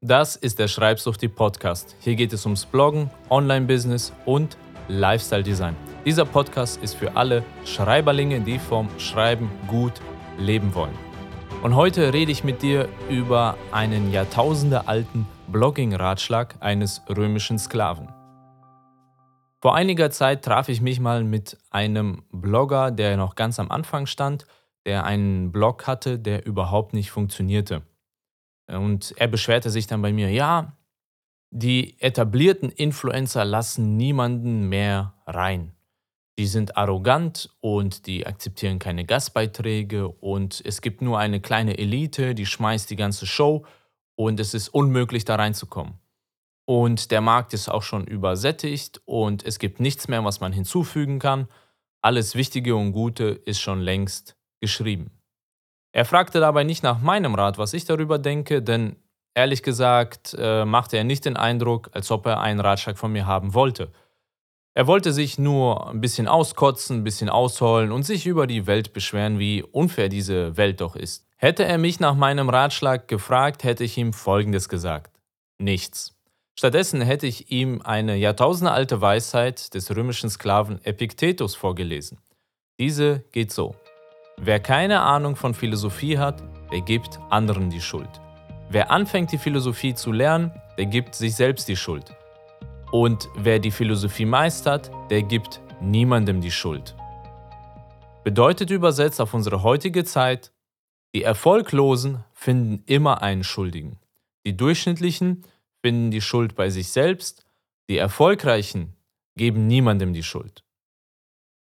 Das ist der Schreibsuchti Podcast. Hier geht es ums Bloggen, Online-Business und Lifestyle-Design. Dieser Podcast ist für alle Schreiberlinge, die vom Schreiben gut leben wollen. Und heute rede ich mit dir über einen jahrtausendealten Blogging-Ratschlag eines römischen Sklaven. Vor einiger Zeit traf ich mich mal mit einem Blogger, der noch ganz am Anfang stand, der einen Blog hatte, der überhaupt nicht funktionierte. Und er beschwerte sich dann bei mir, ja, die etablierten Influencer lassen niemanden mehr rein. Die sind arrogant und die akzeptieren keine Gastbeiträge und es gibt nur eine kleine Elite, die schmeißt die ganze Show und es ist unmöglich da reinzukommen. Und der Markt ist auch schon übersättigt und es gibt nichts mehr, was man hinzufügen kann. Alles Wichtige und Gute ist schon längst geschrieben. Er fragte dabei nicht nach meinem Rat, was ich darüber denke, denn ehrlich gesagt äh, machte er nicht den Eindruck, als ob er einen Ratschlag von mir haben wollte. Er wollte sich nur ein bisschen auskotzen, ein bisschen ausholen und sich über die Welt beschweren, wie unfair diese Welt doch ist. Hätte er mich nach meinem Ratschlag gefragt, hätte ich ihm Folgendes gesagt. Nichts. Stattdessen hätte ich ihm eine jahrtausendealte Weisheit des römischen Sklaven Epiktetus vorgelesen. Diese geht so. Wer keine Ahnung von Philosophie hat, der gibt anderen die Schuld. Wer anfängt, die Philosophie zu lernen, der gibt sich selbst die Schuld. Und wer die Philosophie meistert, der gibt niemandem die Schuld. Bedeutet übersetzt auf unsere heutige Zeit, die Erfolglosen finden immer einen Schuldigen. Die Durchschnittlichen finden die Schuld bei sich selbst, die Erfolgreichen geben niemandem die Schuld.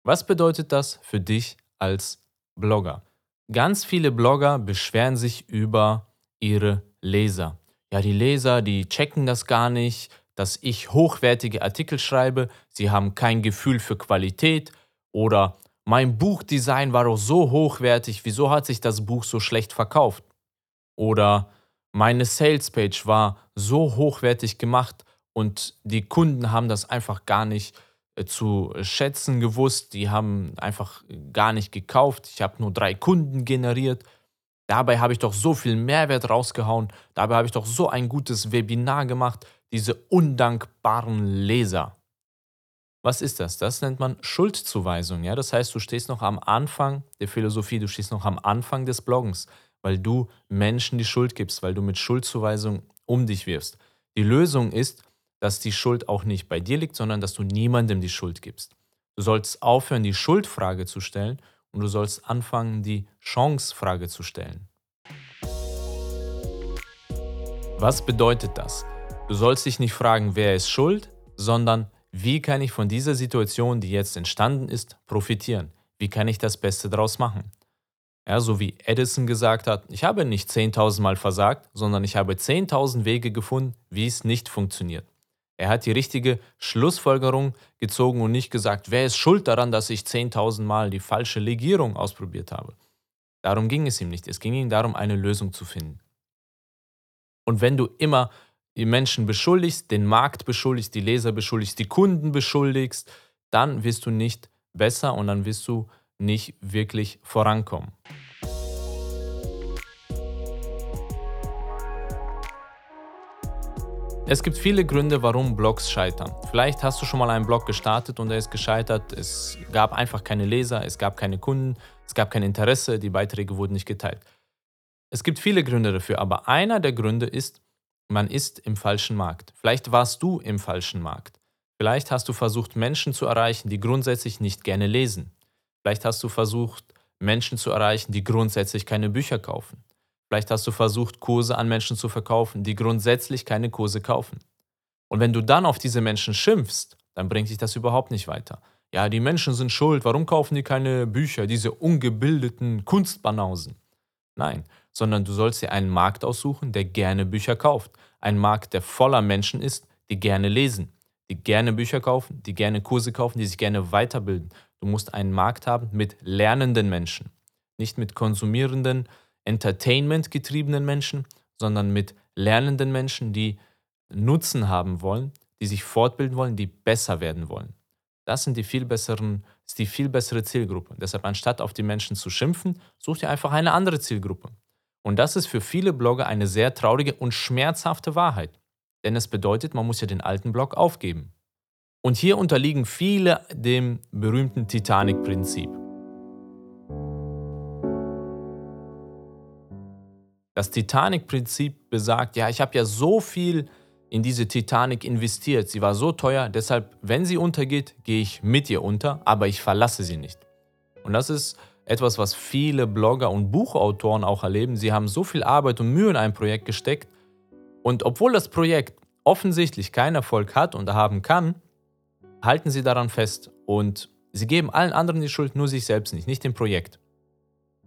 Was bedeutet das für dich als Blogger. Ganz viele Blogger beschweren sich über ihre Leser. Ja, die Leser, die checken das gar nicht, dass ich hochwertige Artikel schreibe, sie haben kein Gefühl für Qualität oder mein Buchdesign war doch so hochwertig, wieso hat sich das Buch so schlecht verkauft? Oder meine Salespage war so hochwertig gemacht und die Kunden haben das einfach gar nicht zu schätzen gewusst. Die haben einfach gar nicht gekauft. Ich habe nur drei Kunden generiert. Dabei habe ich doch so viel Mehrwert rausgehauen. Dabei habe ich doch so ein gutes Webinar gemacht. Diese undankbaren Leser. Was ist das? Das nennt man Schuldzuweisung. Ja? Das heißt, du stehst noch am Anfang der Philosophie, du stehst noch am Anfang des Bloggens, weil du Menschen die Schuld gibst, weil du mit Schuldzuweisung um dich wirfst. Die Lösung ist, dass die Schuld auch nicht bei dir liegt, sondern dass du niemandem die Schuld gibst. Du sollst aufhören, die Schuldfrage zu stellen und du sollst anfangen, die Chancefrage zu stellen. Was bedeutet das? Du sollst dich nicht fragen, wer ist schuld, sondern wie kann ich von dieser Situation, die jetzt entstanden ist, profitieren? Wie kann ich das Beste daraus machen? Ja, so wie Edison gesagt hat, ich habe nicht 10.000 Mal versagt, sondern ich habe 10.000 Wege gefunden, wie es nicht funktioniert. Er hat die richtige Schlussfolgerung gezogen und nicht gesagt, wer ist schuld daran, dass ich 10.000 Mal die falsche Legierung ausprobiert habe. Darum ging es ihm nicht. Es ging ihm darum, eine Lösung zu finden. Und wenn du immer die Menschen beschuldigst, den Markt beschuldigst, die Leser beschuldigst, die Kunden beschuldigst, dann wirst du nicht besser und dann wirst du nicht wirklich vorankommen. Es gibt viele Gründe, warum Blogs scheitern. Vielleicht hast du schon mal einen Blog gestartet und er ist gescheitert. Es gab einfach keine Leser, es gab keine Kunden, es gab kein Interesse, die Beiträge wurden nicht geteilt. Es gibt viele Gründe dafür, aber einer der Gründe ist, man ist im falschen Markt. Vielleicht warst du im falschen Markt. Vielleicht hast du versucht, Menschen zu erreichen, die grundsätzlich nicht gerne lesen. Vielleicht hast du versucht, Menschen zu erreichen, die grundsätzlich keine Bücher kaufen. Vielleicht hast du versucht, Kurse an Menschen zu verkaufen, die grundsätzlich keine Kurse kaufen. Und wenn du dann auf diese Menschen schimpfst, dann bringt dich das überhaupt nicht weiter. Ja, die Menschen sind schuld, warum kaufen die keine Bücher, diese ungebildeten Kunstbanausen? Nein, sondern du sollst dir einen Markt aussuchen, der gerne Bücher kauft. Ein Markt, der voller Menschen ist, die gerne lesen, die gerne Bücher kaufen, die gerne Kurse kaufen, die sich gerne weiterbilden. Du musst einen Markt haben mit lernenden Menschen, nicht mit konsumierenden, Entertainment-getriebenen Menschen, sondern mit lernenden Menschen, die Nutzen haben wollen, die sich fortbilden wollen, die besser werden wollen. Das sind die viel besseren, ist die viel bessere Zielgruppe. Deshalb, anstatt auf die Menschen zu schimpfen, such dir einfach eine andere Zielgruppe. Und das ist für viele Blogger eine sehr traurige und schmerzhafte Wahrheit. Denn es bedeutet, man muss ja den alten Blog aufgeben. Und hier unterliegen viele dem berühmten Titanic-Prinzip. Das Titanic-Prinzip besagt, ja, ich habe ja so viel in diese Titanic investiert, sie war so teuer, deshalb, wenn sie untergeht, gehe ich mit ihr unter, aber ich verlasse sie nicht. Und das ist etwas, was viele Blogger und Buchautoren auch erleben. Sie haben so viel Arbeit und Mühe in ein Projekt gesteckt und obwohl das Projekt offensichtlich keinen Erfolg hat und haben kann, halten sie daran fest und sie geben allen anderen die Schuld, nur sich selbst nicht, nicht dem Projekt.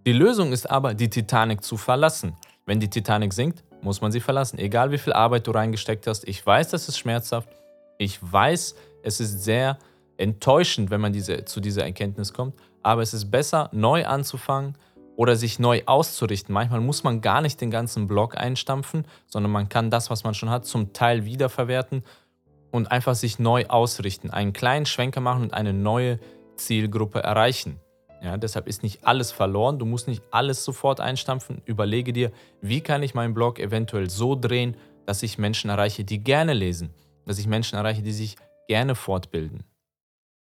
Die Lösung ist aber, die Titanic zu verlassen. Wenn die Titanic sinkt, muss man sie verlassen. Egal wie viel Arbeit du reingesteckt hast. Ich weiß, das ist schmerzhaft. Ich weiß, es ist sehr enttäuschend, wenn man diese, zu dieser Erkenntnis kommt. Aber es ist besser, neu anzufangen oder sich neu auszurichten. Manchmal muss man gar nicht den ganzen Blog einstampfen, sondern man kann das, was man schon hat, zum Teil wiederverwerten und einfach sich neu ausrichten. Einen kleinen Schwenker machen und eine neue Zielgruppe erreichen. Ja, deshalb ist nicht alles verloren. Du musst nicht alles sofort einstampfen. Überlege dir, wie kann ich meinen Blog eventuell so drehen, dass ich Menschen erreiche, die gerne lesen, dass ich Menschen erreiche, die sich gerne fortbilden.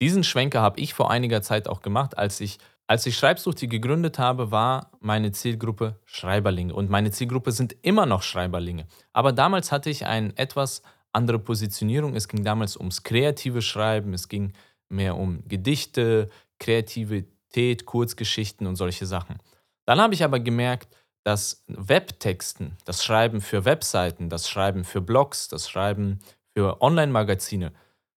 Diesen Schwenker habe ich vor einiger Zeit auch gemacht, als ich als ich Schreibsuchti gegründet habe, war meine Zielgruppe Schreiberlinge und meine Zielgruppe sind immer noch Schreiberlinge. Aber damals hatte ich eine etwas andere Positionierung. Es ging damals ums kreative Schreiben, es ging mehr um Gedichte, kreative Kreativität, Kurzgeschichten und solche Sachen. Dann habe ich aber gemerkt, dass Webtexten, das Schreiben für Webseiten, das Schreiben für Blogs, das Schreiben für Online-Magazine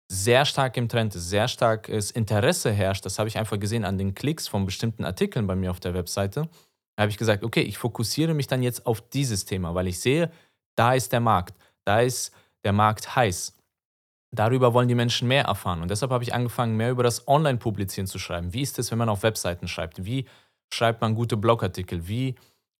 sehr stark im Trend ist, sehr starkes Interesse herrscht. Das habe ich einfach gesehen an den Klicks von bestimmten Artikeln bei mir auf der Webseite. Da habe ich gesagt, okay, ich fokussiere mich dann jetzt auf dieses Thema, weil ich sehe, da ist der Markt, da ist der Markt heiß. Darüber wollen die Menschen mehr erfahren. Und deshalb habe ich angefangen, mehr über das Online-Publizieren zu schreiben. Wie ist es, wenn man auf Webseiten schreibt? Wie schreibt man gute Blogartikel? Wie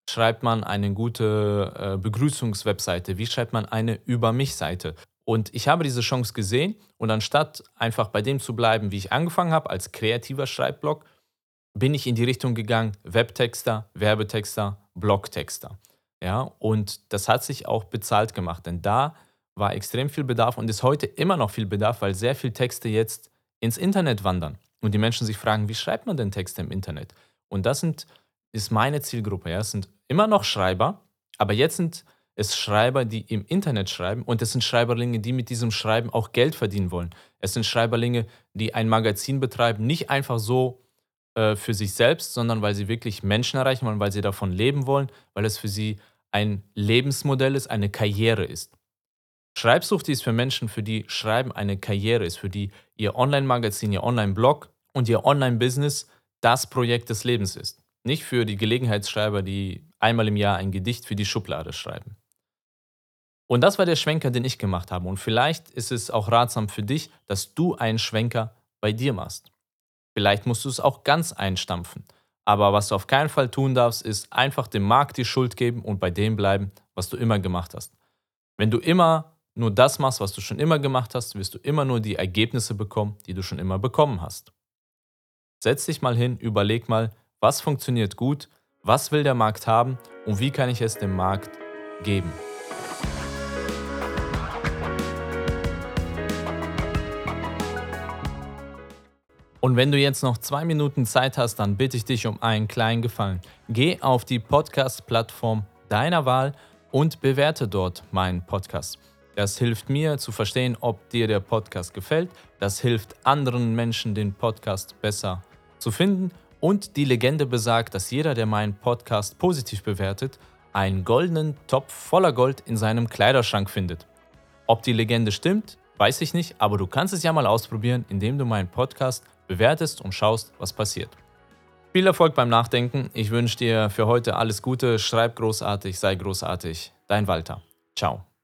schreibt man eine gute äh, Begrüßungswebseite? Wie schreibt man eine Über mich-Seite? Und ich habe diese Chance gesehen und anstatt einfach bei dem zu bleiben, wie ich angefangen habe, als kreativer Schreibblog, bin ich in die Richtung gegangen, Webtexter, Werbetexter, Blogtexter. Ja, und das hat sich auch bezahlt gemacht, denn da war extrem viel Bedarf und ist heute immer noch viel Bedarf, weil sehr viele Texte jetzt ins Internet wandern und die Menschen sich fragen, wie schreibt man denn Texte im Internet? Und das sind, ist meine Zielgruppe. Ja? Es sind immer noch Schreiber, aber jetzt sind es Schreiber, die im Internet schreiben und es sind Schreiberlinge, die mit diesem Schreiben auch Geld verdienen wollen. Es sind Schreiberlinge, die ein Magazin betreiben, nicht einfach so äh, für sich selbst, sondern weil sie wirklich Menschen erreichen wollen, weil sie davon leben wollen, weil es für sie ein Lebensmodell ist, eine Karriere ist. Schreibsucht ist für Menschen, für die Schreiben eine Karriere ist, für die ihr Online-Magazin, ihr Online-Blog und ihr Online-Business das Projekt des Lebens ist. Nicht für die Gelegenheitsschreiber, die einmal im Jahr ein Gedicht für die Schublade schreiben. Und das war der Schwenker, den ich gemacht habe. Und vielleicht ist es auch ratsam für dich, dass du einen Schwenker bei dir machst. Vielleicht musst du es auch ganz einstampfen. Aber was du auf keinen Fall tun darfst, ist einfach dem Markt die Schuld geben und bei dem bleiben, was du immer gemacht hast. Wenn du immer nur das machst, was du schon immer gemacht hast, wirst du immer nur die Ergebnisse bekommen, die du schon immer bekommen hast. Setz dich mal hin, überleg mal, was funktioniert gut, was will der Markt haben und wie kann ich es dem Markt geben. Und wenn du jetzt noch zwei Minuten Zeit hast, dann bitte ich dich um einen kleinen Gefallen. Geh auf die Podcast-Plattform deiner Wahl und bewerte dort meinen Podcast. Das hilft mir zu verstehen, ob dir der Podcast gefällt. Das hilft anderen Menschen, den Podcast besser zu finden. Und die Legende besagt, dass jeder, der meinen Podcast positiv bewertet, einen goldenen Topf voller Gold in seinem Kleiderschrank findet. Ob die Legende stimmt, weiß ich nicht, aber du kannst es ja mal ausprobieren, indem du meinen Podcast bewertest und schaust, was passiert. Viel Erfolg beim Nachdenken. Ich wünsche dir für heute alles Gute. Schreib großartig, sei großartig. Dein Walter. Ciao.